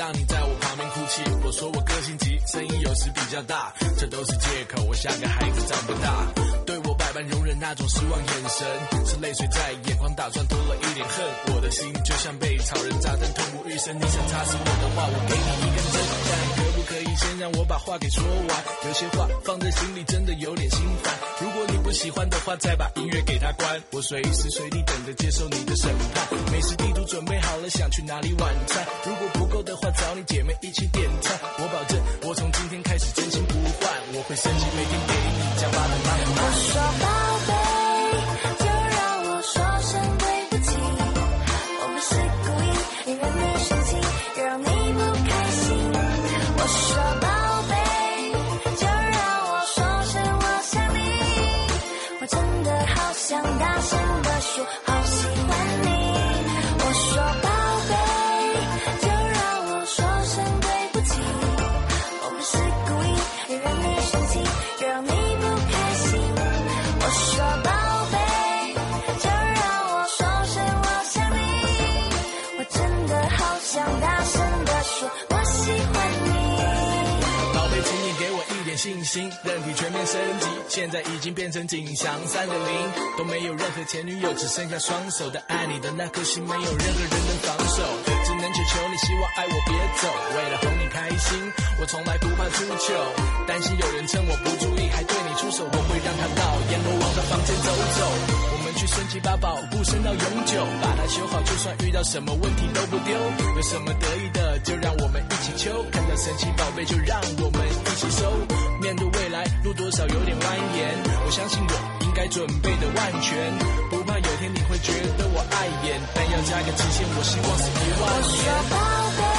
让你在我旁边哭泣。我说我个性急，声音有时比较大，这都是借口。我像个孩子长不大，对我百般容忍那种失望眼神，是泪水在眼眶打转，多了一点恨。我的心，就像被草人扎针痛不欲生。你想插死我的话，我给你一根针，可以先让我把话给说完？有些话放在心里真的有点心烦。如果你不喜欢的话，再把音乐给他关。我随时随地等着接受你的审判。美食地图准备好了，想去哪里晚餐？如果不够的话，找你姐妹一起点餐。我保证，我从今天开始真心不换。我会升级，每天给你加班的妈妈。我说宝贝，信心，任体全面升级，现在已经变成景祥三点零，都没有任何前女友，只剩下双手的爱你的那颗心，没有任何人能防守，只能祈求你，希望爱我别走，为了哄你开心，我从来不怕出糗，担心有人趁我不注意还对你出手，我会让他到阎罗王的房间走走，去升级把保护升到永久，把它修好，就算遇到什么问题都不丢，有什么得意的就让我们一起求，看到神奇宝贝就让我们一起收，面对未来路多少有点蜿蜒，我相信我应该准备的万全，不怕有天你会觉得我碍眼，但要加个期限，我希望是一万我说年。宝贝，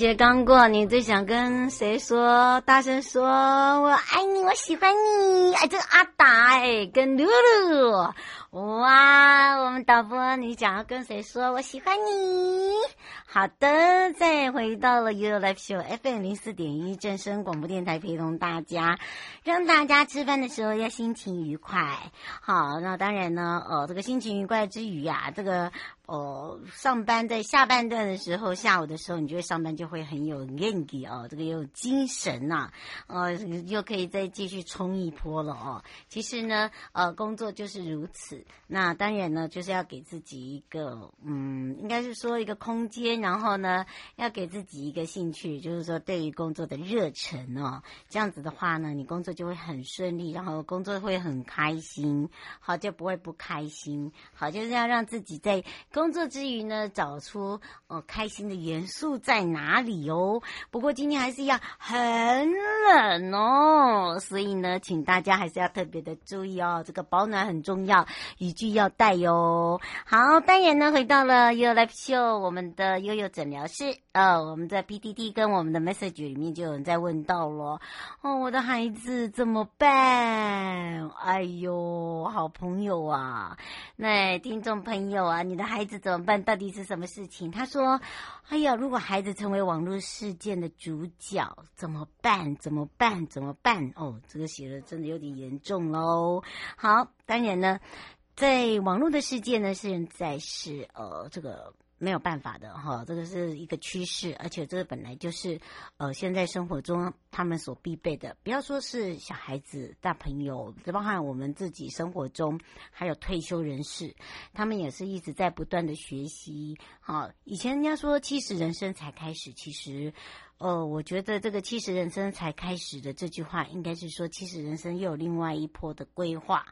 节刚过，你最想跟谁说？大声说，我爱你，我喜欢你。哎，这个阿达哎，跟露露，哇，我们导播，你想要跟谁说？我喜欢你。好的，再回到了 You Live Show FM 零四点一正声广播电台，陪同大家，让大家吃饭的时候要心情愉快。好，那当然呢，呃，这个心情愉快之余啊，这个。哦，上班在下半段的时候，下午的时候，你就会上班就会很有元气哦，这个有精神呐、啊，呃，又可以再继续冲一波了哦。其实呢，呃，工作就是如此。那当然呢，就是要给自己一个，嗯，应该是说一个空间，然后呢，要给自己一个兴趣，就是说对于工作的热忱哦。这样子的话呢，你工作就会很顺利，然后工作会很开心，好，就不会不开心。好，就是要让自己在。工作之余呢，找出哦开心的元素在哪里哦。不过今天还是要很冷哦，所以呢，请大家还是要特别的注意哦，这个保暖很重要，雨具要带哟。好，当然呢，回到了 You Live Show，我们的悠悠诊疗室，呃，我们在 PDD 跟我们的 Message 里面就有人在问到了，哦，我的孩子怎么办？哎呦，好朋友啊，那听众朋友啊，你的孩子。怎么办？到底是什么事情？他说：“哎呀，如果孩子成为网络事件的主角，怎么办？怎么办？怎么办？哦，这个写的真的有点严重喽。好，当然呢，在网络的世界呢，现在是呃这个。”没有办法的哈，这个是一个趋势，而且这个本来就是，呃，现在生活中他们所必备的。不要说是小孩子、大朋友，这包含我们自己生活中，还有退休人士，他们也是一直在不断的学习。好，以前人家说七十人生才开始，其实，呃，我觉得这个七十人生才开始的这句话，应该是说七十人生又有另外一波的规划。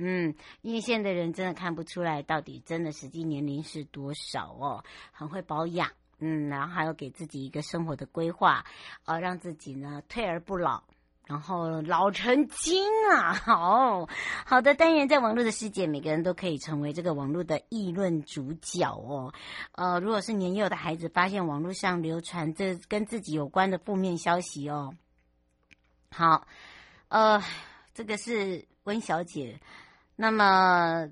嗯，因为现在的人真的看不出来到底真的实际年龄是多少哦，很会保养，嗯，然后还要给自己一个生活的规划，呃，让自己呢退而不老，然后老成精啊，好好的单元，在网络的世界，每个人都可以成为这个网络的议论主角哦。呃，如果是年幼的孩子发现网络上流传这跟自己有关的负面消息哦，好，呃，这个是温小姐。那么，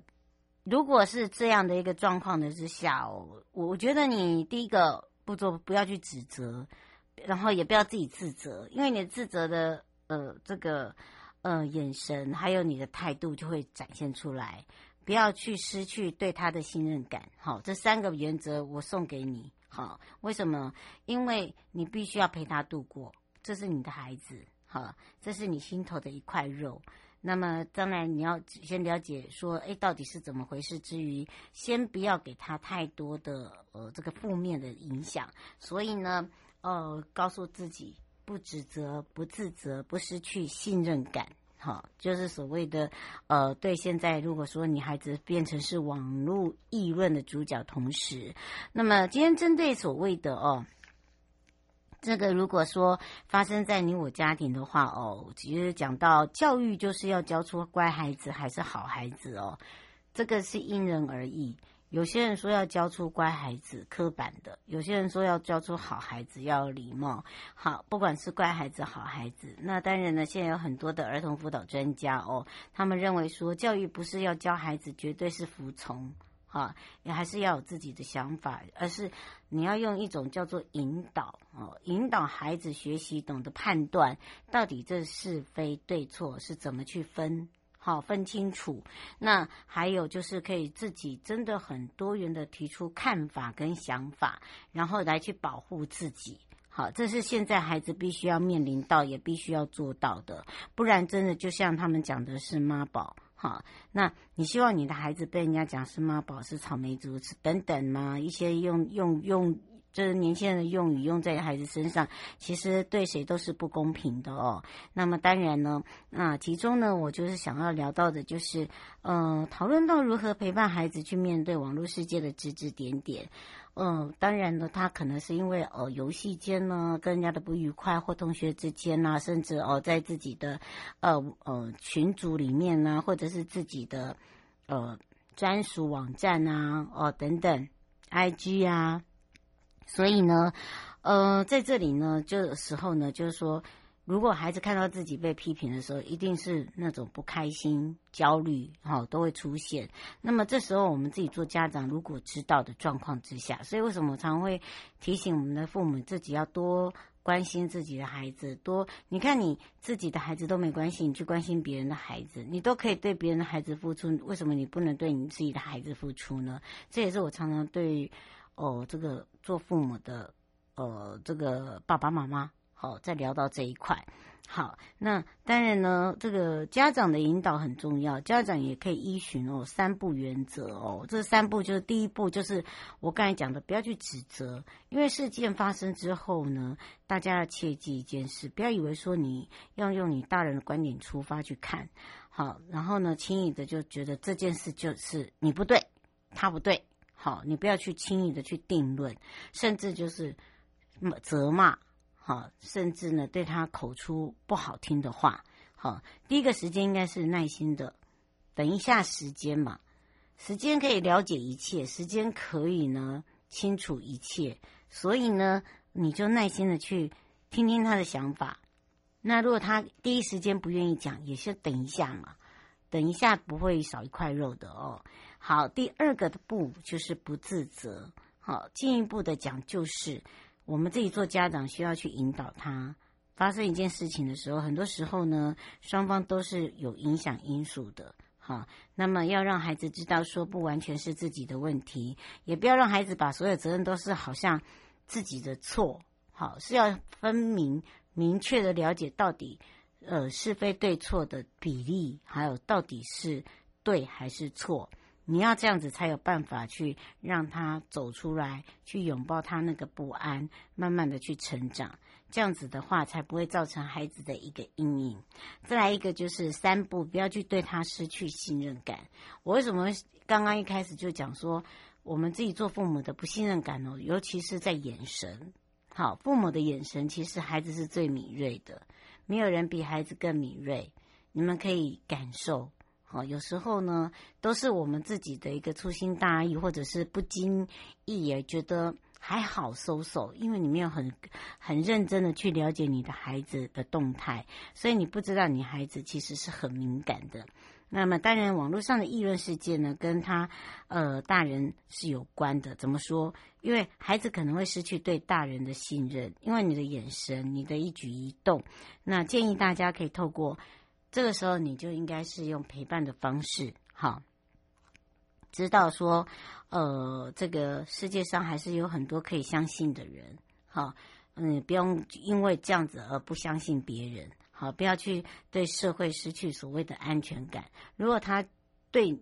如果是这样的一个状况的之下我，我觉得你第一个步骤不要去指责，然后也不要自己自责，因为你自责的。呃，这个呃眼神还有你的态度就会展现出来，不要去失去对他的信任感。好，这三个原则我送给你。好，为什么？因为你必须要陪他度过，这是你的孩子，好，这是你心头的一块肉。那么当然你要先了解说，哎，到底是怎么回事？之余，先不要给他太多的呃这个负面的影响。所以呢，呃，告诉自己。不指责，不自责，不失去信任感，好，就是所谓的，呃，对。现在如果说你孩子变成是网络议论的主角，同时，那么今天针对所谓的哦，这个如果说发生在你我家庭的话哦，其实讲到教育就是要教出乖孩子还是好孩子哦，这个是因人而异。有些人说要教出乖孩子，刻板的；有些人说要教出好孩子，要有礼貌。好，不管是乖孩子、好孩子，那当然呢，现在有很多的儿童辅导专家哦，他们认为说，教育不是要教孩子绝对是服从，哈，也还是要有自己的想法，而是你要用一种叫做引导哦，引导孩子学习，懂得判断到底这是非对错是怎么去分。好，分清楚。那还有就是可以自己真的很多元的提出看法跟想法，然后来去保护自己。好，这是现在孩子必须要面临到，也必须要做到的。不然真的就像他们讲的是妈宝。好，那你希望你的孩子被人家讲是妈宝、是草莓族、是等等吗？一些用用用。这年轻人的用语用在孩子身上，其实对谁都是不公平的哦。那么当然呢，那其中呢，我就是想要聊到的，就是呃，讨论到如何陪伴孩子去面对网络世界的指指点点。嗯、呃，当然呢，他可能是因为呃游戏间呢跟人家的不愉快，或同学之间呐、啊，甚至哦、在自己的呃呃群组里面呢，或者是自己的呃专属网站啊，哦、等等，IG 啊。所以呢，呃，在这里呢，这个时候呢，就是说，如果孩子看到自己被批评的时候，一定是那种不开心、焦虑，哈、都会出现。那么这时候，我们自己做家长，如果知道的状况之下，所以为什么我常会提醒我们的父母，自己要多关心自己的孩子，多，你看你自己的孩子都没关系，你去关心别人的孩子，你都可以对别人的孩子付出，为什么你不能对你自己的孩子付出呢？这也是我常常对。哦，这个做父母的，呃，这个爸爸妈妈，好，再聊到这一块。好，那当然呢，这个家长的引导很重要，家长也可以依循哦三不原则哦。这三步就是第一步，就是我刚才讲的，不要去指责，因为事件发生之后呢，大家要切记一件事，不要以为说你要用你大人的观点出发去看，好，然后呢，轻易的就觉得这件事就是你不对，他不对。好，你不要去轻易的去定论，甚至就是责骂，好，甚至呢对他口出不好听的话。好，第一个时间应该是耐心的，等一下时间嘛，时间可以了解一切，时间可以呢清楚一切，所以呢你就耐心的去听听他的想法。那如果他第一时间不愿意讲，也是等一下嘛，等一下不会少一块肉的哦。好，第二个的不就是不自责。好，进一步的讲就是，我们自己做家长需要去引导他。发生一件事情的时候，很多时候呢，双方都是有影响因素的。好，那么要让孩子知道，说不完全是自己的问题，也不要让孩子把所有责任都是好像自己的错。好，是要分明、明确的了解到底，呃，是非对错的比例，还有到底是对还是错。你要这样子才有办法去让他走出来，去拥抱他那个不安，慢慢的去成长。这样子的话，才不会造成孩子的一个阴影。再来一个就是三步，不要去对他失去信任感。我为什么刚刚一开始就讲说，我们自己做父母的不信任感哦，尤其是在眼神。好，父母的眼神其实孩子是最敏锐的。没有人比孩子更敏锐，你们可以感受。好，有时候呢，都是我们自己的一个粗心大意，或者是不经意也觉得还好收手，因为你没有很很认真的去了解你的孩子的动态，所以你不知道你孩子其实是很敏感的。那么，当然网络上的议论事件呢，跟他呃大人是有关的。怎么说？因为孩子可能会失去对大人的信任，因为你的眼神、你的一举一动。那建议大家可以透过。这个时候，你就应该是用陪伴的方式，哈，知道说，呃，这个世界上还是有很多可以相信的人，哈，嗯，不用因为这样子而不相信别人，好，不要去对社会失去所谓的安全感。如果他对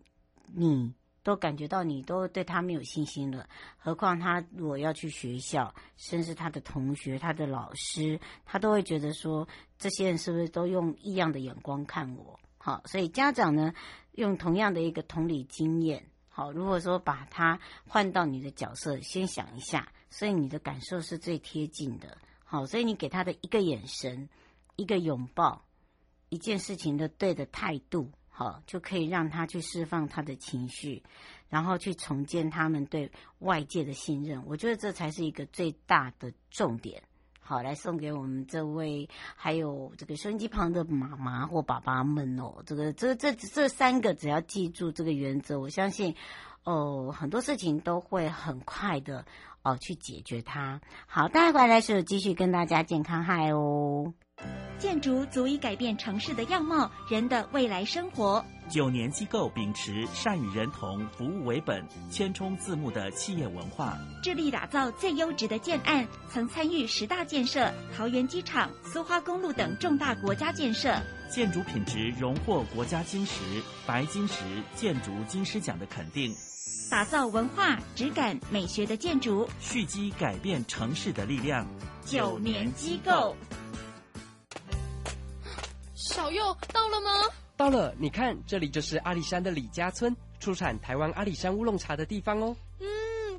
你，都感觉到你都对他没有信心了，何况他如果要去学校，甚至他的同学、他的老师，他都会觉得说，这些人是不是都用异样的眼光看我？好，所以家长呢，用同样的一个同理经验，好，如果说把他换到你的角色，先想一下，所以你的感受是最贴近的。好，所以你给他的一个眼神、一个拥抱、一件事情的对的态度。好，就可以让他去释放他的情绪，然后去重建他们对外界的信任。我觉得这才是一个最大的重点。好，来送给我们这位，还有这个收音机旁的妈妈或爸爸们哦。这个、这、这、这三个，只要记住这个原则，我相信，哦，很多事情都会很快的哦去解决它。好，待会来是继续跟大家健康嗨哦。建筑足以改变城市的样貌，人的未来生活。九年机构秉持善与人同、服务为本、千充自牧的企业文化，致力打造最优质的建案，曾参与十大建设、桃园机场、苏花公路等重大国家建设。建筑品质荣获国家金石、白金石建筑金狮奖的肯定，打造文化、质感、美学的建筑，蓄积改变城市的力量。九年机构。小右到了吗？到了，你看，这里就是阿里山的李家村，出产台湾阿里山乌龙茶的地方哦。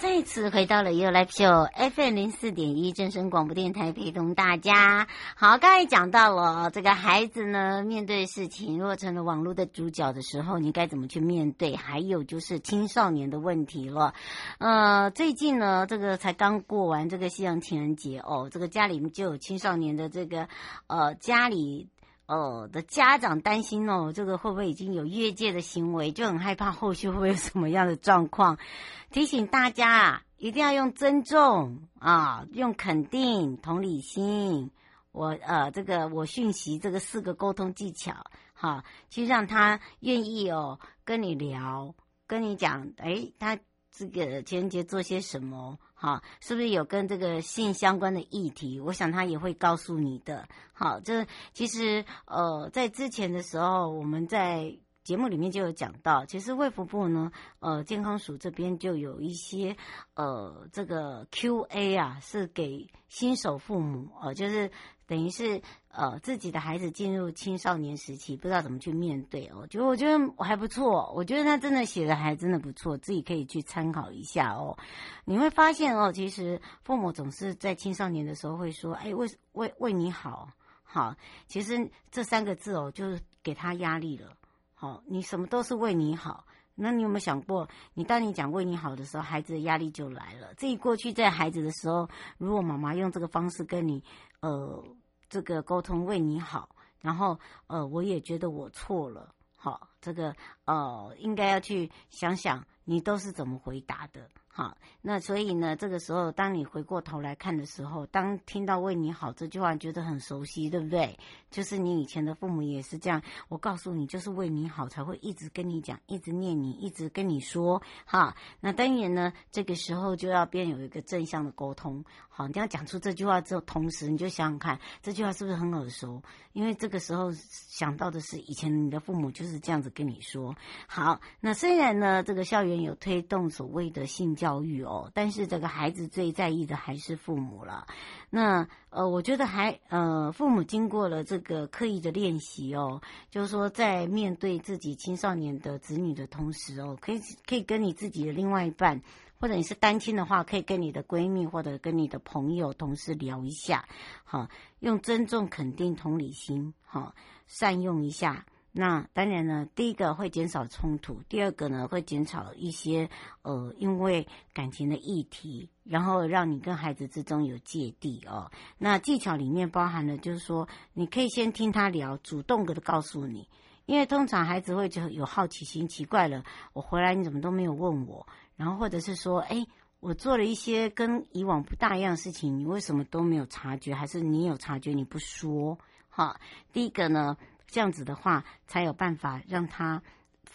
再次回到了 You Live Show FM 零四点一正声广播电台，陪同大家。好，刚才讲到了这个孩子呢，面对事情如果成了网络的主角的时候，你该怎么去面对？还有就是青少年的问题了。呃，最近呢，这个才刚过完这个西洋情人节哦，这个家里就有青少年的这个呃家里。哦，的家长担心哦，这个会不会已经有越界的行为，就很害怕后续会不会有什么样的状况？提醒大家啊，一定要用尊重啊，用肯定、同理心，我呃，这个我讯息这个四个沟通技巧，哈、去让他愿意哦跟你聊，跟你讲，诶，他。这个情人节做些什么？哈，是不是有跟这个性相关的议题？我想他也会告诉你的。好，这其实呃，在之前的时候，我们在节目里面就有讲到，其实卫福部呢，呃，健康署这边就有一些呃，这个 Q&A 啊，是给新手父母哦、呃，就是。等于是呃自己的孩子进入青少年时期，不知道怎么去面对哦。觉得我觉得还不错，我觉得他真的写的还真的不错，自己可以去参考一下哦。你会发现哦，其实父母总是在青少年的时候会说：“哎，为为为你好，好。”其实这三个字哦，就是给他压力了。好，你什么都是为你好，那你有没有想过，你当你讲为你好的时候，孩子的压力就来了。自己过去在孩子的时候，如果妈妈用这个方式跟你，呃。这个沟通为你好，然后呃，我也觉得我错了，好，这个呃，应该要去想想你都是怎么回答的。好，那所以呢，这个时候，当你回过头来看的时候，当听到“为你好”这句话，觉得很熟悉，对不对？就是你以前的父母也是这样。我告诉你，就是为你好，才会一直跟你讲，一直念你，一直跟你说。哈，那当然呢，这个时候就要变有一个正向的沟通。好，你要讲出这句话之后，同时你就想想看，这句话是不是很耳熟？因为这个时候想到的是以前你的父母就是这样子跟你说。好，那虽然呢，这个校园有推动所谓的性教教育哦，但是这个孩子最在意的还是父母了。那呃，我觉得还呃，父母经过了这个刻意的练习哦，就是说在面对自己青少年的子女的同时哦，可以可以跟你自己的另外一半，或者你是单亲的话，可以跟你的闺蜜或者跟你的朋友、同事聊一下，好，用尊重、肯定、同理心，好，善用一下。那当然呢，第一个会减少冲突，第二个呢会减少一些呃，因为感情的议题，然后让你跟孩子之中有芥蒂哦。那技巧里面包含了，就是说你可以先听他聊，主动的告诉你，因为通常孩子会就有好奇心，奇怪了，我回来你怎么都没有问我，然后或者是说，哎，我做了一些跟以往不大一样的事情，你为什么都没有察觉，还是你有察觉你不说？哈，第一个呢。这样子的话，才有办法让他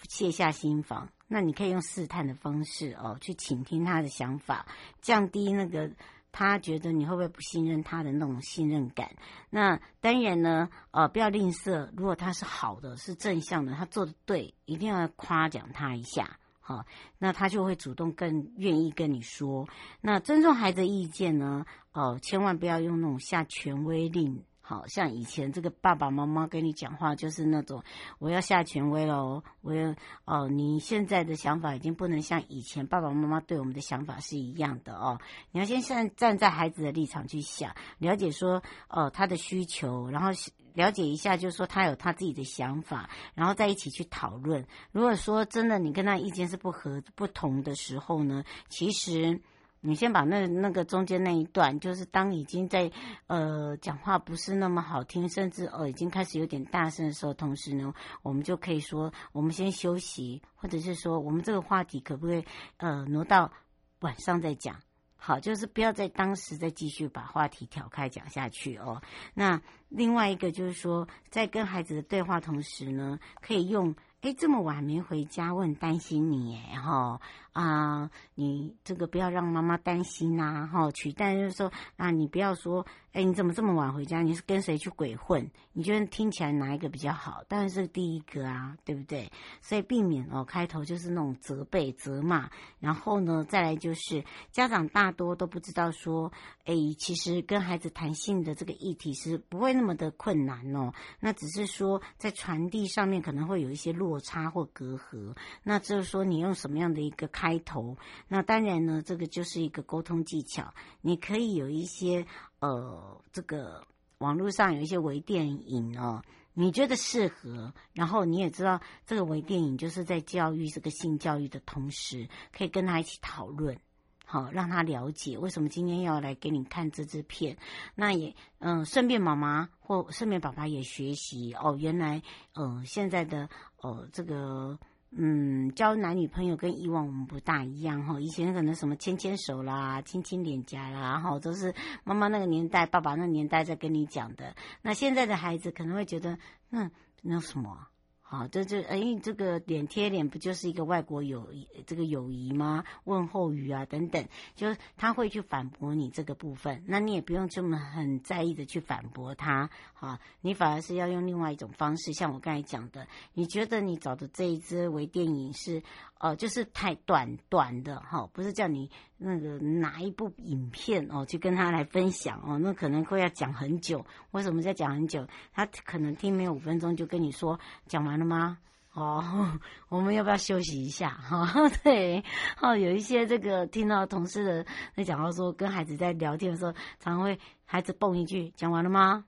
卸下心防。那你可以用试探的方式哦，去倾听他的想法，降低那个他觉得你会不会不信任他的那种信任感。那当然呢，呃，不要吝啬。如果他是好的，是正向的，他做的对，一定要夸奖他一下。好，那他就会主动更愿意跟你说。那尊重孩子意见呢？哦，千万不要用那种下权威令。好像以前这个爸爸妈妈跟你讲话就是那种，我要下权威了，我要哦，你现在的想法已经不能像以前爸爸妈妈对我们的想法是一样的哦。你要先站站在孩子的立场去想，了解说哦他的需求，然后了解一下，就是说他有他自己的想法，然后再一起去讨论。如果说真的你跟他意见是不合不同的时候呢，其实。你先把那那个中间那一段，就是当已经在呃讲话不是那么好听，甚至呃已经开始有点大声的时候，同时呢，我们就可以说，我们先休息，或者是说，我们这个话题可不可以呃挪到晚上再讲？好，就是不要在当时再继续把话题挑开讲下去哦。那另外一个就是说，在跟孩子的对话同时呢，可以用。哎，这么晚没回家，我很担心你哎，哈啊，你这个不要让妈妈担心呐，哈，取代就是说啊，你不要说，哎，你怎么这么晚回家？你是跟谁去鬼混？你觉得听起来哪一个比较好？当然是第一个啊，对不对？所以避免哦，开头就是那种责备、责骂，然后呢，再来就是家长大多都不知道说，哎，其实跟孩子谈性的这个议题是不会那么的困难哦，那只是说在传递上面可能会有一些落。差或隔阂，那就是说你用什么样的一个开头？那当然呢，这个就是一个沟通技巧。你可以有一些呃，这个网络上有一些微电影哦，你觉得适合，然后你也知道这个微电影就是在教育这个性教育的同时，可以跟他一起讨论，好让他了解为什么今天要来给你看这支片。那也嗯，顺便妈妈或顺便爸爸也学习哦，原来嗯、呃，现在的。哦，这个嗯，交男女朋友跟以往我们不大一样哈。以前可能什么牵牵手啦、亲亲脸颊啦，然后，都是妈妈那个年代、爸爸那个年代在跟你讲的。那现在的孩子可能会觉得，那，那什么？啊，这这哎，这个脸贴脸不就是一个外国友谊这个友谊吗？问候语啊等等，就是他会去反驳你这个部分，那你也不用这么很在意的去反驳他，啊，你反而是要用另外一种方式，像我刚才讲的，你觉得你找的这一支微电影是，呃，就是太短短的哈，不是叫你那个拿一部影片哦去跟他来分享哦，那可能会要讲很久，为什么在讲很久？他可能听没有五分钟就跟你说讲完了。吗？哦，我们要不要休息一下？哈、哦，对，哦，有一些这个听到同事的在讲到说，跟孩子在聊天的时候，常会孩子蹦一句：“讲完了吗？”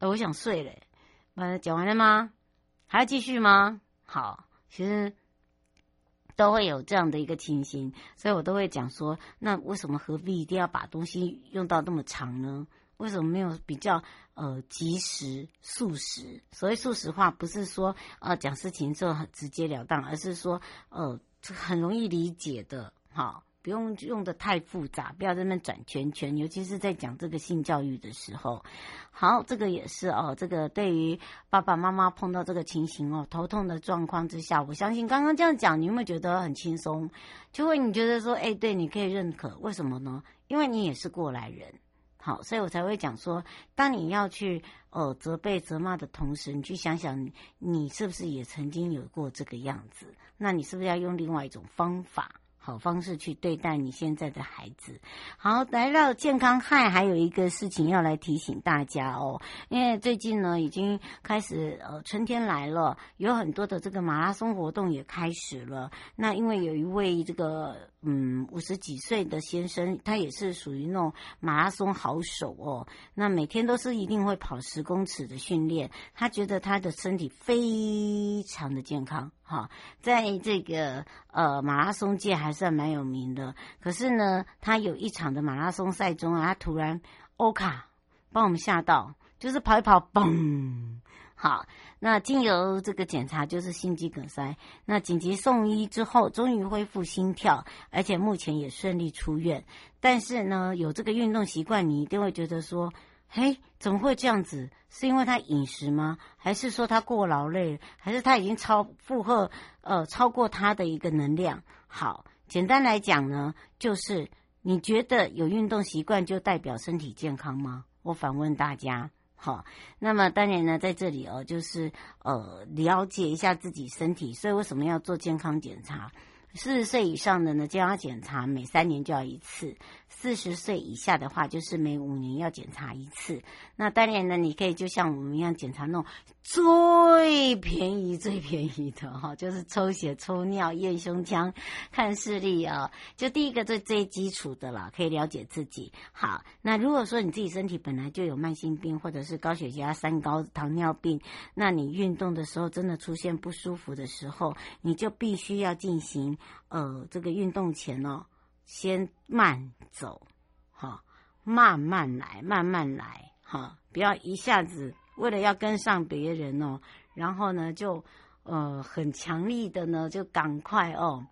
呃，我想睡了。呃，讲完了吗？还要继续吗？好，其实都会有这样的一个情形，所以我都会讲说，那为什么何必一定要把东西用到那么长呢？为什么没有比较呃及时速食？所谓速食化，不是说呃讲事情就很直截了当，而是说呃很容易理解的，哈，不用用的太复杂，不要在那转圈圈，尤其是在讲这个性教育的时候。好，这个也是哦，这个对于爸爸妈妈碰到这个情形哦，头痛的状况之下，我相信刚刚这样讲，你有没有觉得很轻松？就会你觉得说，哎，对，你可以认可，为什么呢？因为你也是过来人。好，所以我才会讲说，当你要去呃责备、责骂的同时，你去想想，你是不是也曾经有过这个样子？那你是不是要用另外一种方法？好方式去对待你现在的孩子。好，来到健康害，还有一个事情要来提醒大家哦，因为最近呢已经开始呃春天来了，有很多的这个马拉松活动也开始了。那因为有一位这个嗯五十几岁的先生，他也是属于那种马拉松好手哦，那每天都是一定会跑十公尺的训练，他觉得他的身体非常的健康。哈，在这个呃马拉松界还算蛮有名的。可是呢，他有一场的马拉松赛中啊，他突然欧卡，把我们吓到，就是跑一跑，嘣！好，那经由这个检查，就是心肌梗塞。那紧急送医之后，终于恢复心跳，而且目前也顺利出院。但是呢，有这个运动习惯，你一定会觉得说。嘿，怎么会这样子？是因为他饮食吗？还是说他过劳累？还是他已经超负荷，呃，超过他的一个能量？好，简单来讲呢，就是你觉得有运动习惯就代表身体健康吗？我反问大家。好，那么当然呢，在这里哦，就是呃，了解一下自己身体，所以为什么要做健康检查？四十岁以上的呢，健康检查每三年就要一次；四十岁以下的话，就是每五年要检查一次。那当然呢，你可以就像我们一样检查那种最便宜、最便宜的哈，就是抽血、抽尿、验胸腔、看视力啊。就第一个最最基础的了，可以了解自己。好，那如果说你自己身体本来就有慢性病，或者是高血压、三高、糖尿病，那你运动的时候真的出现不舒服的时候，你就必须要进行。呃，这个运动前呢、哦，先慢走，哈，慢慢来，慢慢来，哈，不要一下子为了要跟上别人哦，然后呢就呃很强力的呢就赶快哦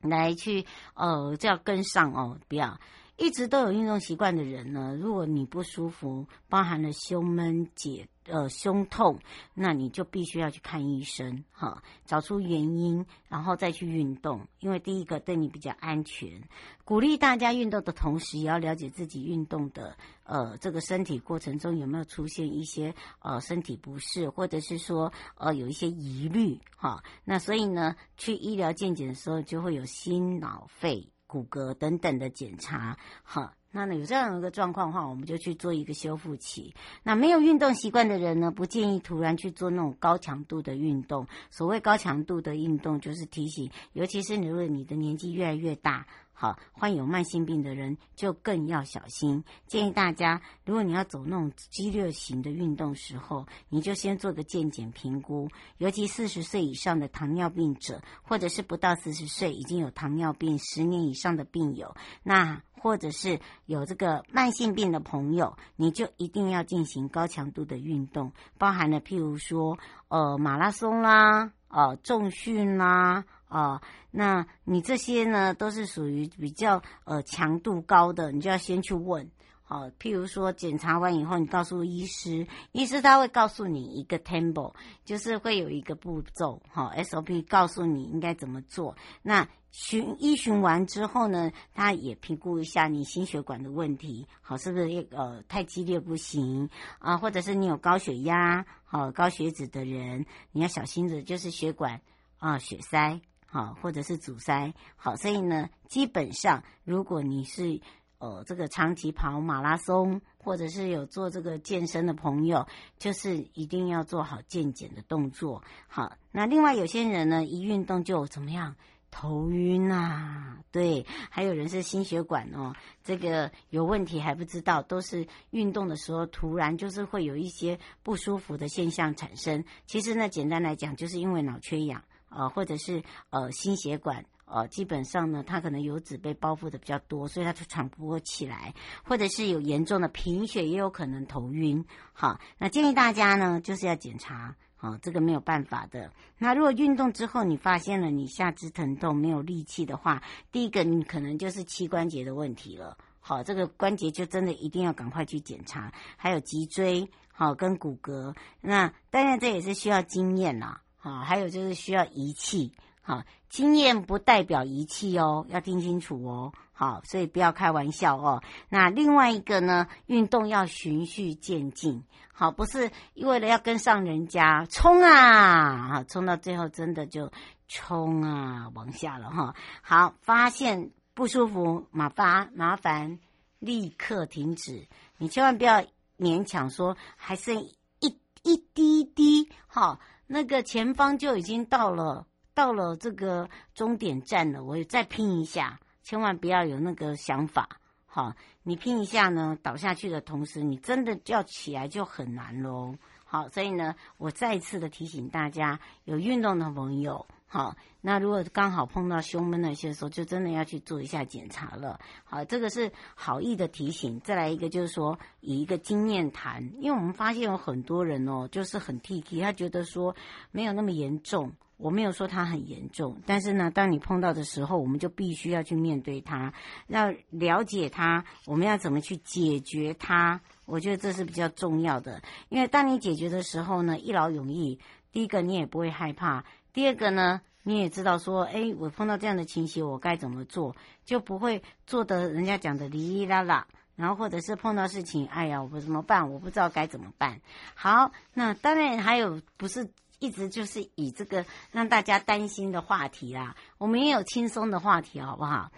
来去呃就要跟上哦，不要。一直都有运动习惯的人呢，如果你不舒服，包含了胸闷、解呃胸痛，那你就必须要去看医生哈，找出原因，然后再去运动。因为第一个对你比较安全，鼓励大家运动的同时，也要了解自己运动的呃这个身体过程中有没有出现一些呃身体不适，或者是说呃有一些疑虑哈。那所以呢，去医疗健检的时候，就会有心脑肺。骨骼等等的检查，哈，那呢有这样一个状况的话，我们就去做一个修复期。那没有运动习惯的人呢，不建议突然去做那种高强度的运动。所谓高强度的运动，就是提醒，尤其是如果你的年纪越来越大。好，患有慢性病的人就更要小心。建议大家，如果你要走那种激烈型的运动时候，你就先做个健检评估。尤其四十岁以上的糖尿病者，或者是不到四十岁已经有糖尿病十年以上的病友，那或者是有这个慢性病的朋友，你就一定要进行高强度的运动，包含了譬如说，呃，马拉松啦，呃，重训啦。啊、哦，那你这些呢，都是属于比较呃强度高的，你就要先去问。好、譬如说检查完以后，你告诉医师，医师他会告诉你一个 tempo，就是会有一个步骤，好、SOP 告诉你应该怎么做。那巡医巡完之后呢，他也评估一下你心血管的问题，好、是不是呃太激烈不行啊？或者是你有高血压、好、高血脂的人，你要小心的，就是血管啊血塞。好，或者是阻塞，好，所以呢，基本上如果你是呃这个长期跑马拉松，或者是有做这个健身的朋友，就是一定要做好健检的动作。好，那另外有些人呢，一运动就怎么样，头晕啊，对，还有人是心血管哦，这个有问题还不知道，都是运动的时候突然就是会有一些不舒服的现象产生。其实呢，简单来讲，就是因为脑缺氧。呃，或者是呃心血管呃，基本上呢，它可能油脂被包覆的比较多，所以它就喘不过气来，或者是有严重的贫血，也有可能头晕。好，那建议大家呢，就是要检查。好，这个没有办法的。那如果运动之后你发现了你下肢疼痛、没有力气的话，第一个你可能就是膝关节的问题了。好，这个关节就真的一定要赶快去检查，还有脊椎，好跟骨骼。那当然这也是需要经验啦。啊，还有就是需要仪器。好，经验不代表仪器哦，要听清楚哦。好，所以不要开玩笑哦。那另外一个呢，运动要循序渐进。好，不是为了要跟上人家冲啊，好，冲到最后真的就冲啊往下了哈。好，发现不舒服，麻烦麻烦立刻停止。你千万不要勉强说还剩一一滴滴，好，那个前方就已经到了到了这个终点站了，我再拼一下。千万不要有那个想法，好，你拼一下呢，倒下去的同时，你真的要起来就很难喽。好，所以呢，我再一次的提醒大家，有运动的朋友，好，那如果刚好碰到胸闷那些时候，就真的要去做一下检查了。好，这个是好意的提醒。再来一个就是说，以一个经验谈，因为我们发现有很多人哦，就是很 T T，他觉得说没有那么严重。我没有说它很严重，但是呢，当你碰到的时候，我们就必须要去面对它，要了解它，我们要怎么去解决它？我觉得这是比较重要的，因为当你解决的时候呢，一劳永逸。第一个，你也不会害怕；第二个呢，你也知道说，哎，我碰到这样的情形，我该怎么做，就不会做的人家讲的哩哩啦啦。然后或者是碰到事情，哎呀，我怎么办？我不知道该怎么办。好，那当然还有不是。一直就是以这个让大家担心的话题啦，我们也有轻松的话题，好不好？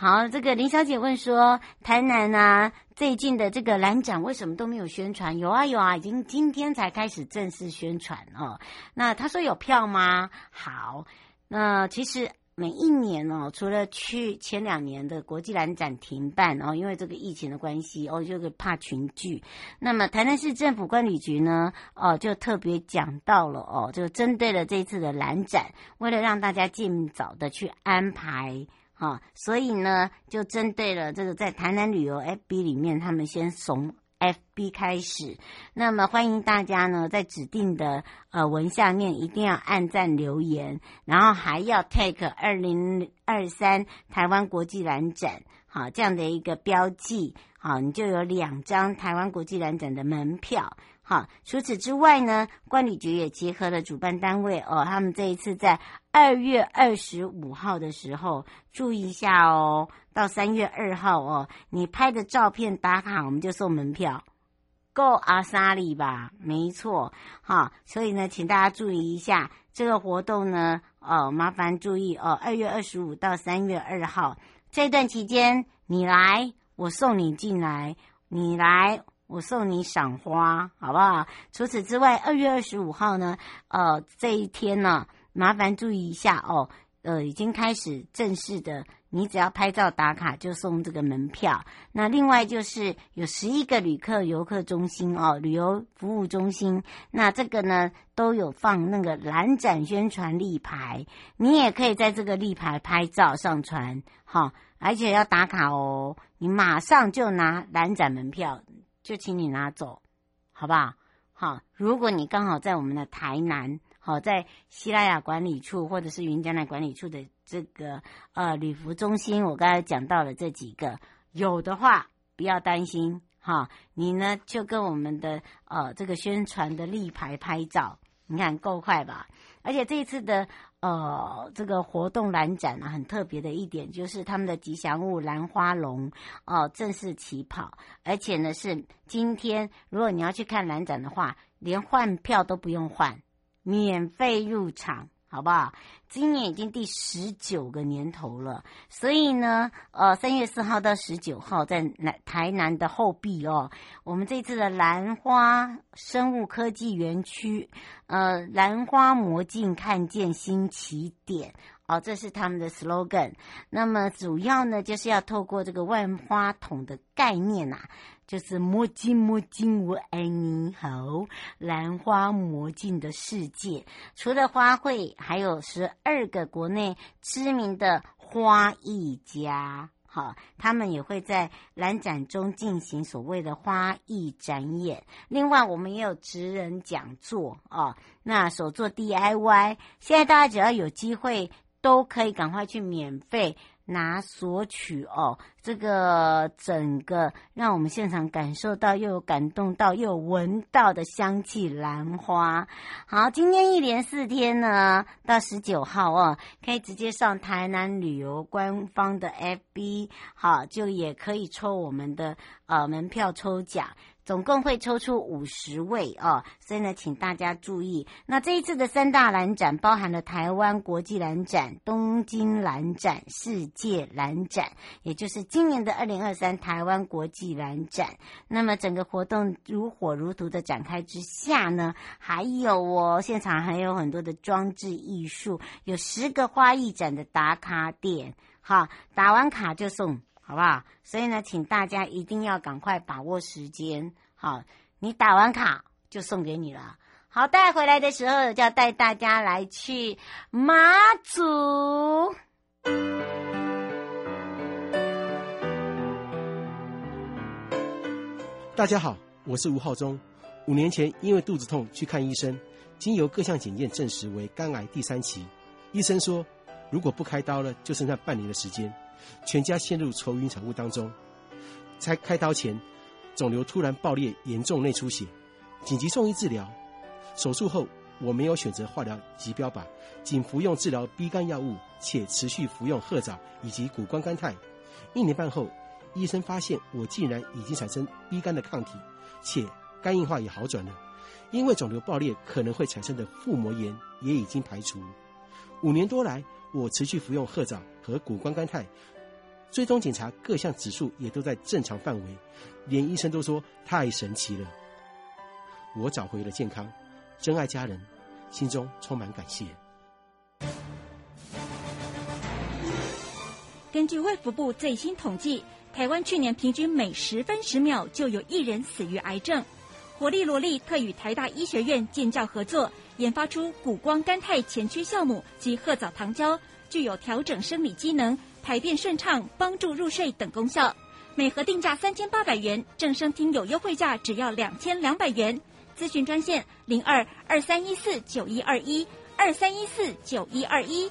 好，这个林小姐问说，台南啊，最近的这个兰展为什么都没有宣传？有啊有啊，已经今天才开始正式宣传哦。那她说有票吗？好，那其实。每一年哦，除了去前两年的国际兰展停办哦，因为这个疫情的关系哦，就是怕群聚。那么台南市政府管理局呢，哦，就特别讲到了哦，就针对了这次的兰展，为了让大家尽早的去安排哈，所以呢，就针对了这个在台南旅游 FB 里面，他们先怂。FB 开始，那么欢迎大家呢，在指定的呃文下面一定要按赞留言，然后还要 take 二零二三台湾国际兰展，好，这样的一个标记，好，你就有两张台湾国际兰展的门票。好，除此之外呢，观旅局也结合了主办单位哦，他们这一次在二月二十五号的时候，注意一下哦，到三月二号哦，你拍的照片打卡，我们就送门票，够阿莎力吧？没错，好，所以呢，请大家注意一下这个活动呢，哦，麻烦注意哦，二月二十五到三月二号这段期间，你来，我送你进来，你来。我送你赏花，好不好？除此之外，二月二十五号呢，呃，这一天呢，麻烦注意一下哦，呃，已经开始正式的，你只要拍照打卡就送这个门票。那另外就是有十一个旅客游客中心哦，旅游服务中心，那这个呢都有放那个蓝展宣传立牌，你也可以在这个立牌拍照上传，好，而且要打卡哦，你马上就拿蓝展门票。就请你拿走，好不好？好，如果你刚好在我们的台南，好，在西拉雅管理处或者是云嘉南管理处的这个呃旅服中心，我刚才讲到了这几个，有的话不要担心，哈，你呢就跟我们的呃这个宣传的立牌拍照，你看够快吧？而且这一次的。呃，这个活动兰展啊，很特别的一点就是他们的吉祥物兰花龙哦、正式起跑，而且呢是今天，如果你要去看兰展的话，连换票都不用换，免费入场。好不好？今年已经第十九个年头了，所以呢，呃，三月四号到十九号在南台南的后壁哦，我们这次的兰花生物科技园区，呃，兰花魔镜看见新起点哦，这是他们的 slogan。那么主要呢，就是要透过这个万花筒的概念呐、啊。就是魔镜魔镜，我爱你好，兰花魔镜的世界，除了花卉，还有十二个国内知名的花艺家。好，他们也会在兰展中进行所谓的花艺展演。另外，我们也有职人讲座哦。那手作 DIY，现在大家只要有机会，都可以赶快去免费。拿索取哦，这个整个让我们现场感受到，又有感动到，又有闻到的香气兰花。好，今天一连四天呢，到十九号哦，可以直接上台南旅游官方的 FB，好，就也可以抽我们的呃门票抽奖。总共会抽出五十位哦，所以呢，请大家注意。那这一次的三大蓝展包含了台湾国际蓝展、东京蓝展、世界蓝展，也就是今年的二零二三台湾国际蓝展。那么整个活动如火如荼的展开之下呢，还有哦，现场还有很多的装置艺术，有十个花艺展的打卡点，好，打完卡就送。好不好？所以呢，请大家一定要赶快把握时间。好，你打完卡就送给你了。好，带回来的时候就要带大家来去马祖。大家好，我是吴浩中。五年前因为肚子痛去看医生，经由各项检验证实为肝癌第三期。医生说，如果不开刀了，就剩下半年的时间。全家陷入愁云惨雾当中。在开刀前，肿瘤突然爆裂，严重内出血，紧急送医治疗。手术后，我没有选择化疗及标靶，仅服用治疗鼻肝药物，且持续服用褐藻以及谷胱甘肽。一年半后，医生发现我竟然已经产生 B 肝的抗体，且肝硬化也好转了。因为肿瘤爆裂可能会产生的腹膜炎也已经排除。五年多来，我持续服用褐藻和谷胱甘肽，追踪检查各项指数也都在正常范围，连医生都说太神奇了。我找回了健康，珍爱家人，心中充满感谢。根据卫福部最新统计，台湾去年平均每十分十秒就有一人死于癌症。活力萝莉特与台大医学院建教合作，研发出谷胱甘肽前驱酵母及褐藻糖胶，具有调整生理机能、排便顺畅、帮助入睡等功效。每盒定价三千八百元，正声听有优惠价只要两千两百元。咨询专线零二二三一四九一二一二三一四九一二一。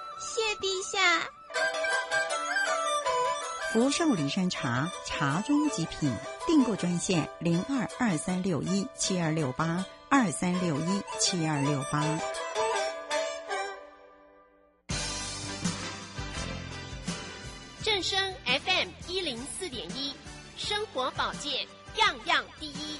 谢陛下。福寿梨山茶，茶中极品。订购专线零二二三六一七二六八二三六一七二六八。正声 FM 一零四点一，生活保健样样第一。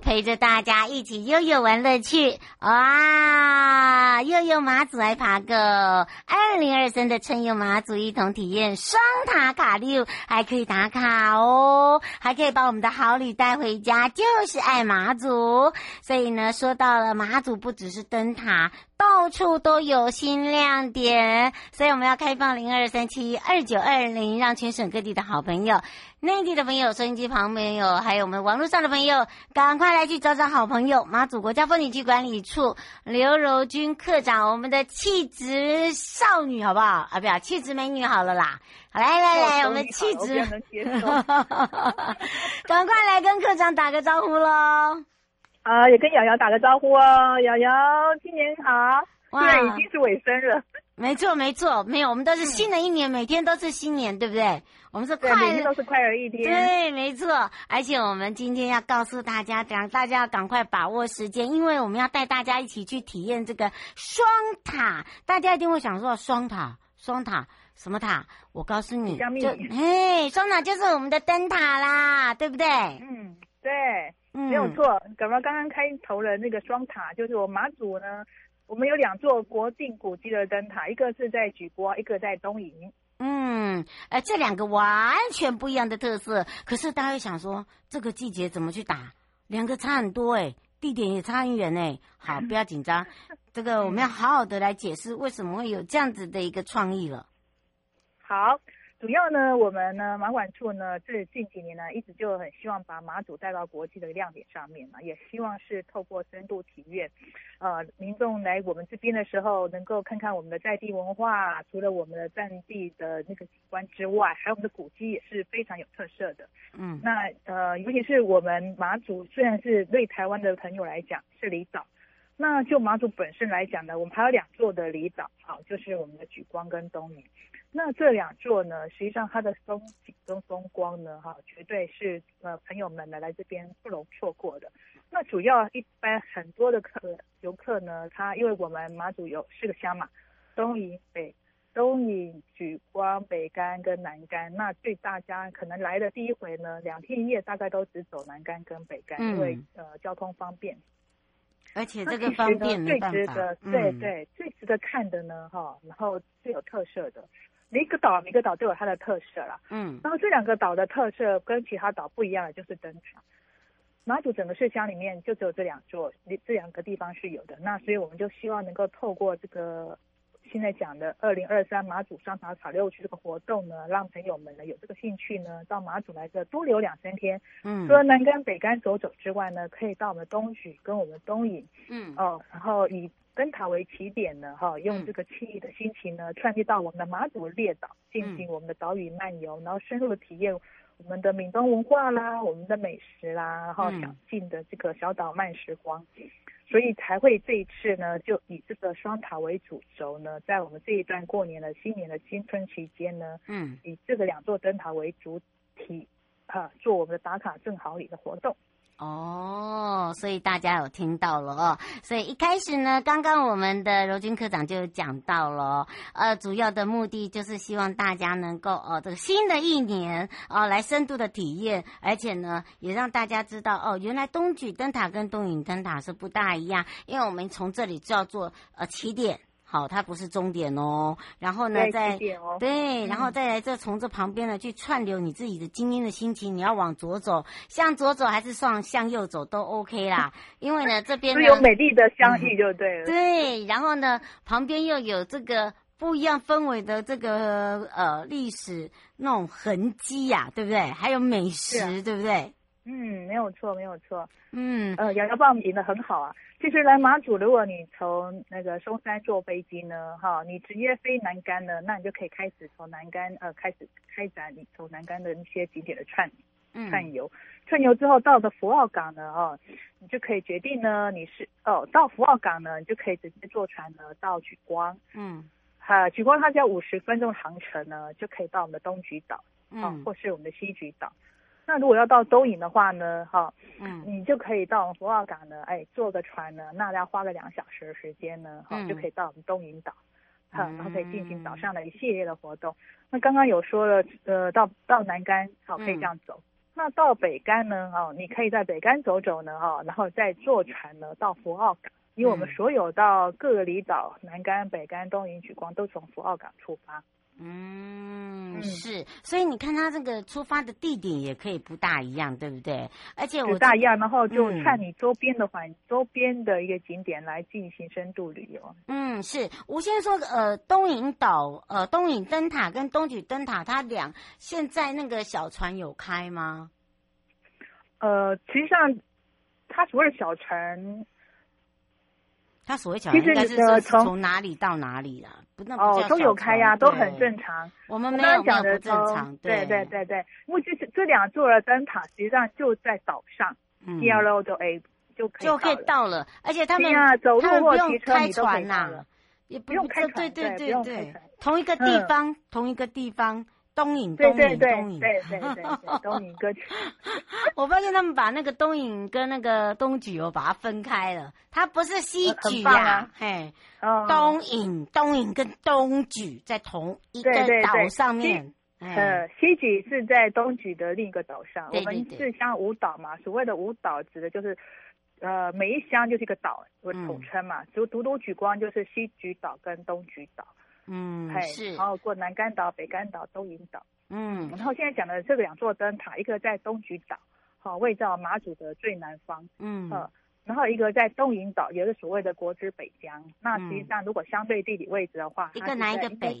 陪着大家一起悠悠玩乐趣，哇！悠悠马祖来爬个二零二三的春游马祖，一同体验双塔卡六，还可以打卡哦，还可以把我们的好礼带回家，就是爱马祖。所以呢，说到了马祖，不只是灯塔。到处都有新亮点，所以我们要开放零二三七二九二零，让全省各地的好朋友、内地的朋友、收音机旁朋友，还有我们网络上的朋友，赶快来去找找好朋友马祖国家风景区管理处刘柔君课长，我们的气质少女，好不好？啊，不要气质美女，好了啦。好来来来，我们气质，赶快来跟课长打个招呼喽。啊，也跟瑶瑶打个招呼哦，瑶瑶新年好！哇，已经是尾声了。没错没错，没有，我们都是新的一年，嗯、每天都是新年，对不对？我们是快乐，每天都是快乐一天。对，没错。而且我们今天要告诉大家，让大家要赶快把握时间，因为我们要带大家一起去体验这个双塔。大家一定会想说，双塔，双塔，什么塔？我告诉你，就嘿，双塔就是我们的灯塔啦，对不对？嗯，对。没有错，赶快刚刚开头的那个双塔，就是我马祖呢，我们有两座国定古迹的灯塔，一个是在举国，一个在东营。嗯，呃，这两个完全不一样的特色。可是大家会想说，这个季节怎么去打？两个差很多哎，地点也差很远哎。好，不要紧张，这个我们要好好的来解释为什么会有这样子的一个创意了。好。主要呢，我们呢马管处呢，这近几年呢，一直就很希望把马祖带到国际的亮点上面嘛，也希望是透过深度体验，呃，民众来我们这边的时候，能够看看我们的在地文化，除了我们的战地的那个景观之外，还有我们的古迹也是非常有特色的。嗯，那呃，尤其是我们马祖，虽然是对台湾的朋友来讲是离岛，那就马祖本身来讲呢，我们还有两座的离岛，好，就是我们的莒光跟东引。那这两座呢，实际上它的风景跟风光呢，哈，绝对是呃朋友们呢来这边不容错过的。那主要一般很多的客游客呢，他因为我们马祖有四个乡嘛，东引北东引莒光北干跟南干。那对大家可能来的第一回呢，两天一夜大概都只走南干跟北竿，嗯、因为呃交通方便，而且这个方便没办法。最值得，对、嗯、对，最值得看的呢，哈，然后最有特色的。每个岛每个岛都有它的特色啦，嗯，然后这两个岛的特色跟其他岛不一样的就是灯塔。马祖整个市乡里面就只有这两座，这两个地方是有的。那所以我们就希望能够透过这个现在讲的二零二三马祖双塔草六区这个活动呢，让朋友们呢有这个兴趣呢到马祖来这多留两三天。嗯，除了南竿北竿走走之外呢，可以到我们东莒跟我们东引。嗯，哦，然后以。灯塔为起点呢，哈，用这个惬意的心情呢，窜进到我们的马祖列岛，进行我们的岛屿漫游，嗯、然后深入的体验我们的闽东文化啦，我们的美食啦，然后享尽的这个小岛慢时光，嗯、所以才会这一次呢，就以这个双塔为主轴呢，在我们这一段过年的新年的新春期间呢，嗯，以这个两座灯塔为主体，啊，做我们的打卡正好礼的活动。哦，所以大家有听到了哦。所以一开始呢，刚刚我们的柔君科长就讲到了，呃，主要的目的就是希望大家能够哦，这个新的一年哦，来深度的体验，而且呢，也让大家知道哦，原来东举灯塔跟东引灯塔是不大一样，因为我们从这里就要做呃起点。好，它不是终点哦。然后呢，再对，对，然后再来这从这旁边呢去串流你自己的今天的心情。你要往左走，向左走还是向向右走都 OK 啦。因为呢，这边呢有美丽的相遇就对了。嗯、对，然后呢，旁边又有这个不一样氛围的这个呃历史那种痕迹呀、啊，对不对？还有美食，啊、对不对？嗯，没有错，没有错。嗯，呃，瑶瑶报名的很好啊。其实来马祖，如果你从那个松山坐飞机呢，哈，你直接飞南竿呢，那你就可以开始从南竿呃开始开展你从南竿的一些景点的串串游。串游之后到的福澳港呢，哦，你就可以决定呢，你是哦到福澳港呢，你就可以直接坐船呢到莒光。嗯，哈，莒光它只要五十分钟航程呢，就可以到我们的东莒岛，嗯，或是我们的西莒岛。那如果要到东引的话呢，哈，嗯，你就可以到我们福澳港呢，哎，坐个船呢，那要花个两小时的时间呢，哈、嗯，就可以到我们东引岛，哈、嗯，然后可以进行岛上的一系列的活动。嗯、那刚刚有说了，呃，到到南竿，好，可以这样走。嗯、那到北竿呢，哦，你可以在北竿走走呢，哈，然后再坐船呢到福澳港，因为我们所有到各个离岛，南竿、北竿、东引、莒光都从福澳港出发。嗯，是，所以你看它这个出发的地点也可以不大一样，对不对？而且我不大一样，然后就看你周边的环、嗯、周边的一个景点来进行深度旅游。嗯，是。吴先生说，呃，东引岛，呃，东引灯塔跟东举灯塔，它俩现在那个小船有开吗？呃，其实际上，它所谓的小船。他所谓小船应该是从哪里到哪里啦？不，那不哦，都有开呀，都很正常。我们没有讲的正常，对对对对。因为这这两座的灯塔实际上就在岛上，D L O 就 A 就可以就可以到了，而且他们走路或骑车开船呐，也不用开船，对对对对，同一个地方，同一个地方。东引，东引，东引，对对对对，东引 歌曲。我发现他们把那个东引跟那个东莒哦，把它分开了。它不是西莒呀，嘿，东引，东引跟东莒在同一个岛上面。呃，西莒是在东莒的另一个岛上。我们四乡五岛嘛，所谓的五岛指的就是，呃，每一乡就是一个岛，我统称嘛。就独独举光就是西莒岛跟东莒岛。嗯，是，然后过南竿岛、北竿岛、东引岛，嗯，然后现在讲的这个两座灯塔，一个在东莒岛，好位在马祖的最南方，嗯，呃，然后一个在东引岛，也是所谓的国之北疆。那实际上如果相对地理位置的话，一个南一个北，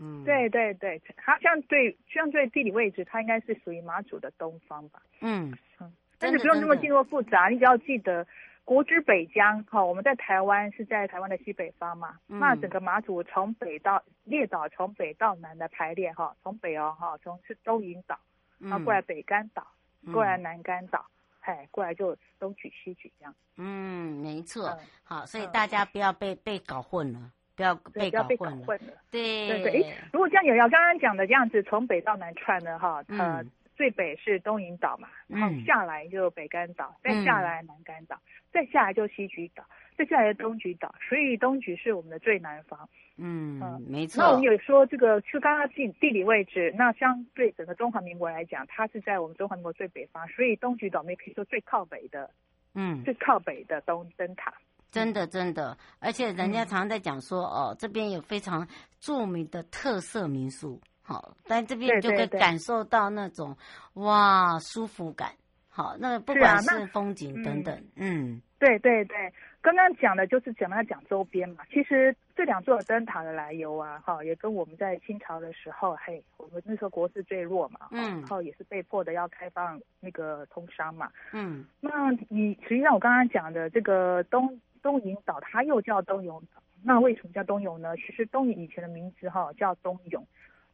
嗯，对对对，它相对相对地理位置，它应该是属于马祖的东方吧？嗯。嗯，但是不用那么进入复杂，你只要记得。国之北疆，哈，我们在台湾是在台湾的西北方嘛，嗯、那整个马祖从北到列岛，从北到南的排列，哈，从北哦，哈，从是东引岛，然后过来北竿岛，嗯、过来南竿岛，哎、嗯，过来就东举西举这样。嗯，没错。嗯、好，所以大家不要被、嗯、被搞混了，不要被搞混了。对对对，哎，如果这样有要刚刚讲的这样子，从北到南串的哈，呃。嗯最北是东引岛嘛，然后下来就北干岛，嗯、再下来南干岛，嗯、再下来就西莒岛，再下来东莒岛，所以东莒是我们的最南方。嗯，嗯没错。那我们有说这个就刚刚地地理位置，那相对整个中华民国来讲，它是在我们中华民国最北方，所以东莒岛我们也可以说最靠北的，嗯，最靠北的东灯塔。真的真的，而且人家常常在讲说，嗯、哦，这边有非常著名的特色民宿。好，在这边就可以感受到那种哇舒服感。好，那不管是风景等等，嗯，嗯对对对，刚刚讲的就是讲他讲周边嘛。其实这两座灯塔的来由啊，哈，也跟我们在清朝的时候，嘿，我们那时候国势最弱嘛，嗯，然后也是被迫的要开放那个通商嘛，嗯，那你实际上我刚刚讲的这个东东引岛，它又叫东涌岛，那为什么叫东涌呢？其实东引以前的名字哈叫东涌。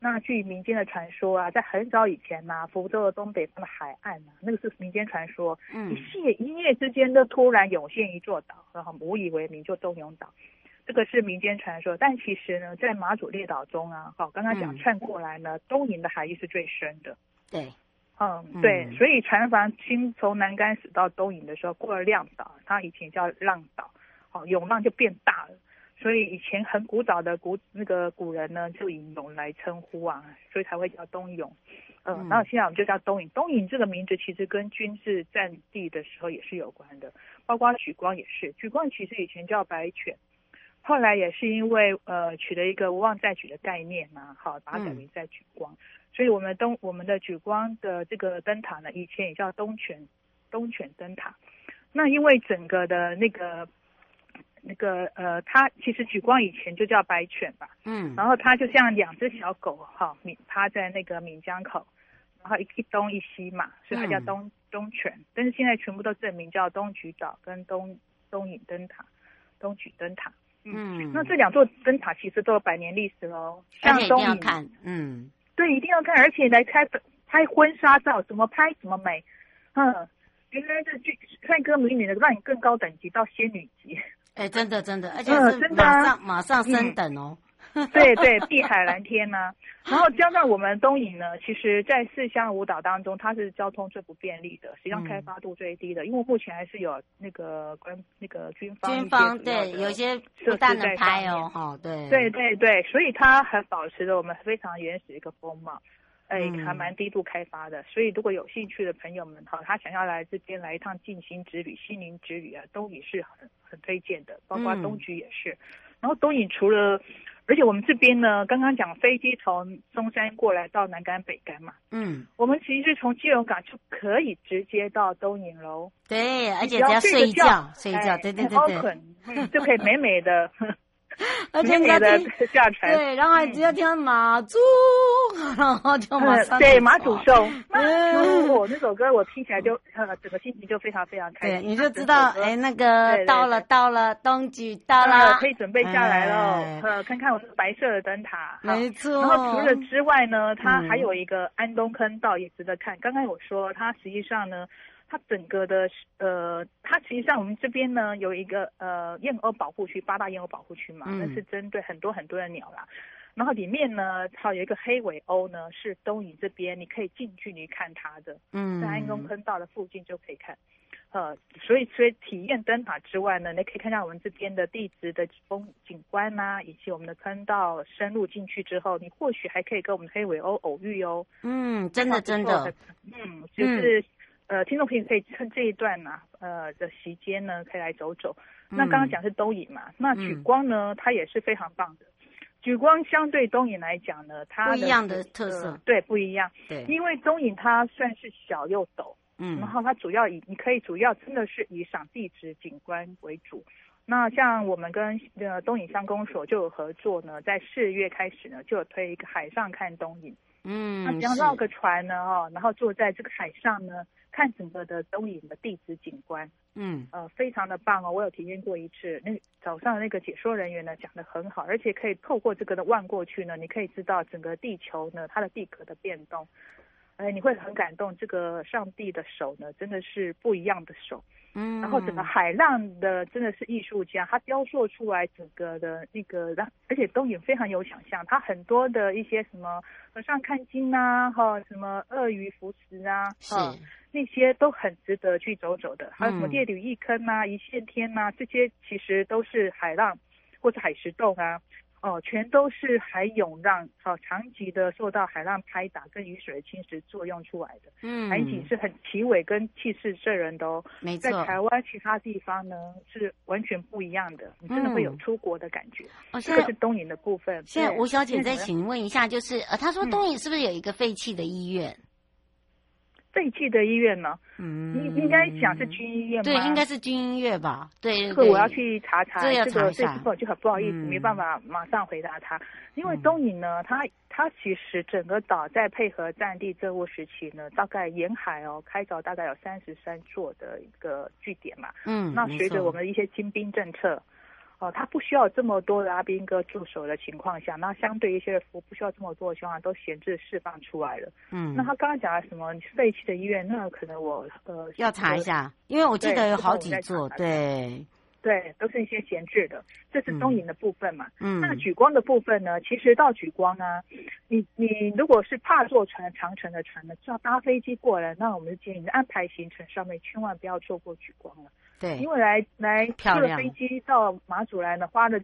那据民间的传说啊，在很早以前呢、啊，福州的东北方的海岸啊，那个是民间传说。嗯，一夜一夜之间，都突然涌现一座岛，然后无以为名，就东涌岛。这个是民间传说，但其实呢，在马祖列岛中啊，好，刚刚讲串过来呢，嗯、东引的海域是最深的。对，嗯，对，所以船帆经从南竿驶到东引的时候，过了浪岛，它以前叫浪岛，好，涌浪就变大了。所以以前很古早的古那个古人呢，就以涌来称呼啊，所以才会叫东涌。呃、嗯，然后现在我们就叫东引。东引这个名字其实跟军事战地的时候也是有关的，包括许光也是。许光其实以前叫白犬，后来也是因为呃取了一个无妄再举的概念嘛，好，把它改名再举光。嗯、所以我们东我们的举光的这个灯塔呢，以前也叫东泉东泉灯塔。那因为整个的那个。那个呃，它其实举光以前就叫白犬吧，嗯，然后它就像两只小狗哈，闽趴在那个闽江口，然后一一东一西嘛，所以它叫东、嗯、东犬，但是现在全部都证明叫东莒岛跟东东引灯塔、东莒灯塔，嗯，那这两座灯塔其实都有百年历史喽，像东引看，嗯，对，一定要看，而且来拍拍婚纱照，怎么拍怎么美，嗯，原来这剧帅哥美女的让你更高等级到仙女级。哎，真的真的，而且是马上、马上升等哦。嗯、对对，碧海蓝天呢、啊。然后加上我们东引呢，其实在四乡五岛当中，它是交通最不便利的，实际上开发度最低的，嗯、因为目前还是有那个关那个军方军方对有一些不但能拍哦，哈对对对对，所以它还保持着我们非常原始的一个风貌。哎，还蛮低度开发的，嗯、所以如果有兴趣的朋友们哈，他想要来这边来一趟静心之旅、心灵之旅啊，东影是很很推荐的，包括东局也是。嗯、然后东影除了而且我们这边呢，刚刚讲飞机从中山过来到南竿北竿嘛，嗯，我们其实从基隆港就可以直接到东影楼。对，而且只要睡觉，睡觉，哎、对对对对，嗯、就可以美美的。而且你的下沉，对，然后还直接听到马祖，嗯、然后就马上、嗯、对马祖颂，马祖，那首歌我听起来就呃，整个心情就非常非常开心。对，你就知道，哎，那个到了到了，冬季到了、呃，可以准备下来了。呃，看看我的白色的灯塔，没错。然后除了之外呢，它还有一个安东坑道也值得看。刚刚我说，它实际上呢。它整个的呃，它实际上我们这边呢有一个呃燕鸥保护区，八大燕鸥保护区嘛，那、嗯、是针对很多很多的鸟啦。然后里面呢，它有一个黑尾鸥呢，是东引这边你可以近距离看它的，嗯，在安宫坑道的附近就可以看。呃，所以所以体验灯塔之外呢，你可以看到我们这边的地质的风景观啊，以及我们的坑道深入进去之后，你或许还可以跟我们黑尾鸥偶遇哦。嗯，真的真的，嗯，就是。嗯呃，听众朋友可以趁这一段呢、啊，呃的时间呢，可以来走走。那刚刚讲是东影嘛，嗯、那莒光呢，它也是非常棒的。莒光相对东影来讲呢，它一样的特色，呃、对，不一样。对，因为东影它算是小又陡，嗯，然后它主要以你可以主要真的是以赏地质景观为主。那像我们跟呃东引乡公所就有合作呢，在四月开始呢，就有推一个海上看东影。嗯，那只要绕个船呢，哦，然后坐在这个海上呢。看整个的东引的地质景观，嗯，呃，非常的棒哦，我有体验过一次。那早上的那个解说人员呢讲的很好，而且可以透过这个的望过去呢，你可以知道整个地球呢它的地壳的变动，哎，你会很感动。这个上帝的手呢真的是不一样的手，嗯，然后整个海浪的真的是艺术家，他雕塑出来整个的那个让，而且东引非常有想象，他很多的一些什么和尚看经啊，哈，什么鳄鱼浮石啊，是。那些都很值得去走走的，还有什么烈屿异坑啊、一线天呐、啊，这些其实都是海浪或者海石洞啊，哦、呃，全都是海涌浪好、呃、长期的受到海浪拍打跟雨水的侵蚀作用出来的。嗯，海景是很奇伟跟气势震人的哦。没错，在台湾其他地方呢是完全不一样的，你真的会有出国的感觉。哦、嗯，这个是东引的部分。现在吴小姐再请问一下，就是呃，她说东引是不是有一个废弃的医院？嗯废弃的医院呢？嗯，应应该讲是军医院吗？对，应该是军医院吧。对，这个我要去查查。这个这部分就很不好意思，嗯、没办法马上回答他。因为东引呢，它它其实整个岛在配合战地政务时期呢，大概沿海哦开凿大概有三十三座的一个据点嘛。嗯，那随着我们的一些精兵政策。哦，他不需要这么多的阿兵哥驻守的情况下，那相对一些服务不需要这么多的情况下，都闲置释放出来了。嗯，那他刚刚讲了什么废弃的医院，那可能我呃要查一下，因为我记得有好几座，对对，都是一些闲置的。这是东营的部分嘛。嗯，那举光的部分呢？其实到举光呢，你你如果是怕坐船长城的船呢，就要搭飞机过来，那我们建议你安排行程上面千万不要错过举光了。对，因为来来坐了飞机到马祖来呢，花的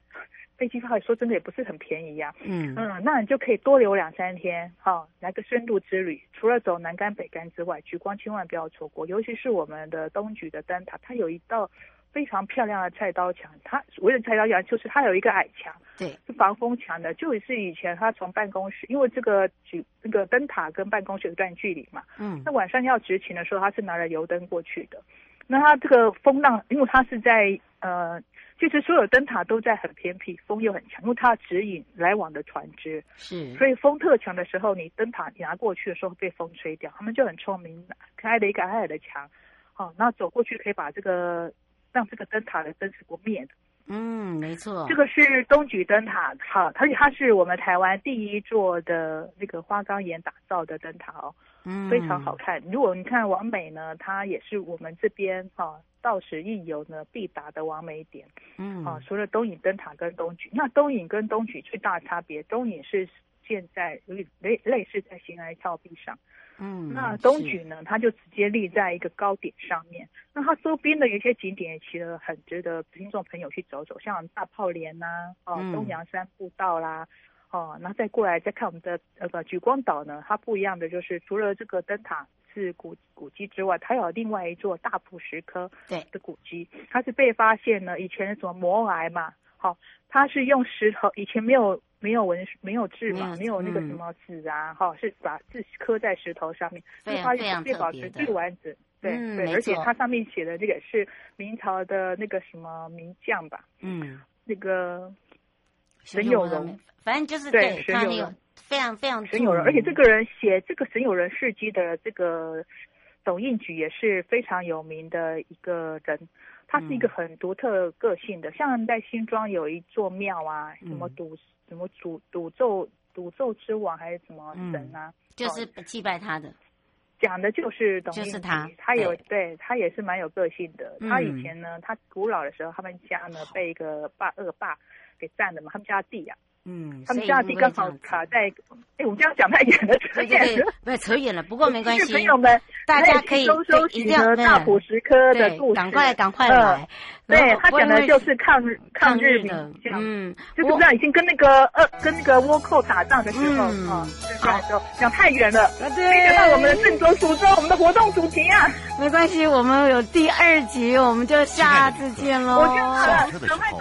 飞机票说真的也不是很便宜呀、啊。嗯嗯，那你就可以多留两三天，哈、哦，来个深度之旅。除了走南竿北竿之外，莒光千万不要错过，尤其是我们的东莒的灯塔，它有一道非常漂亮的菜刀墙。它所谓的菜刀墙，就是它有一个矮墙，对，是防风墙的，就是以前他从办公室，因为这个举那个灯塔跟办公室有一段距离嘛，嗯，那晚上要执勤的时候，他是拿着油灯过去的。那它这个风浪，因为它是在呃，就是所有灯塔都在很偏僻，风又很强，因为它指引来往的船只，是，所以风特强的时候，你灯塔拿过去的时候被风吹掉。他们就很聪明，开了一个矮矮的墙，好，那走过去可以把这个让这个灯塔的灯是不灭的。嗯，没错，这个是东莒灯塔，好，而且它是我们台湾第一座的那个花岗岩打造的灯塔哦。嗯，非常好看。如果你看王美呢，它也是我们这边哈到时一游呢必达的网美点。嗯，啊，除了东引灯塔跟东莒，那东引跟东莒最大差别，东引是建在类类类似在悬崖峭壁上。嗯，那东莒呢，它就直接立在一个高点上面。那它周边的有一些景点其实很值得听众朋友去走走，像大炮连呐，哦，东阳山步道啦。哦，那再过来再看我们的那个举光岛呢，它不一样的就是除了这个灯塔是古古迹之外，它有另外一座大埔石刻对的古迹，它是被发现呢以前什么摩崖嘛，好、哦，它是用石头，以前没有没有文没有字嘛，没有，那个什么纸啊，哈、嗯，是把字刻在石头上面，所以它越保持最完整。对、嗯、对，而且它上面写的这个是明朝的那个什么名将吧？嗯，那个沈有容，反正就是对沈有容，非常非常沈有容，而且这个人写这个沈有容事迹的这个董应举也是非常有名的一个人。他是一个很独特个性的，嗯、像在新庄有一座庙啊，什么赌、嗯、什么赌赌咒赌咒之王还是什么神啊，嗯、就是祭拜他的，讲的就是董应举，就是他，他有对，对他也是蛮有个性的。嗯、他以前呢，他古老的时候，他们家呢被一个霸恶霸给占了嘛，他们家地啊。嗯，他们家的地刚好卡在，哎，我们这样讲太远了，扯远了，不扯远了。不过没关系，朋友们，大家可以收收集呢大埔石科的故事，赶快赶快来。对他讲的就是抗日抗日的，嗯，就是这样，已经跟那个呃跟那个倭寇打仗的时候啊，好，讲太远了，对，讲到我们的郑州、苏州，我们的活动主题啊，没关系，我们有第二集，我们就下次见喽。上车的时候。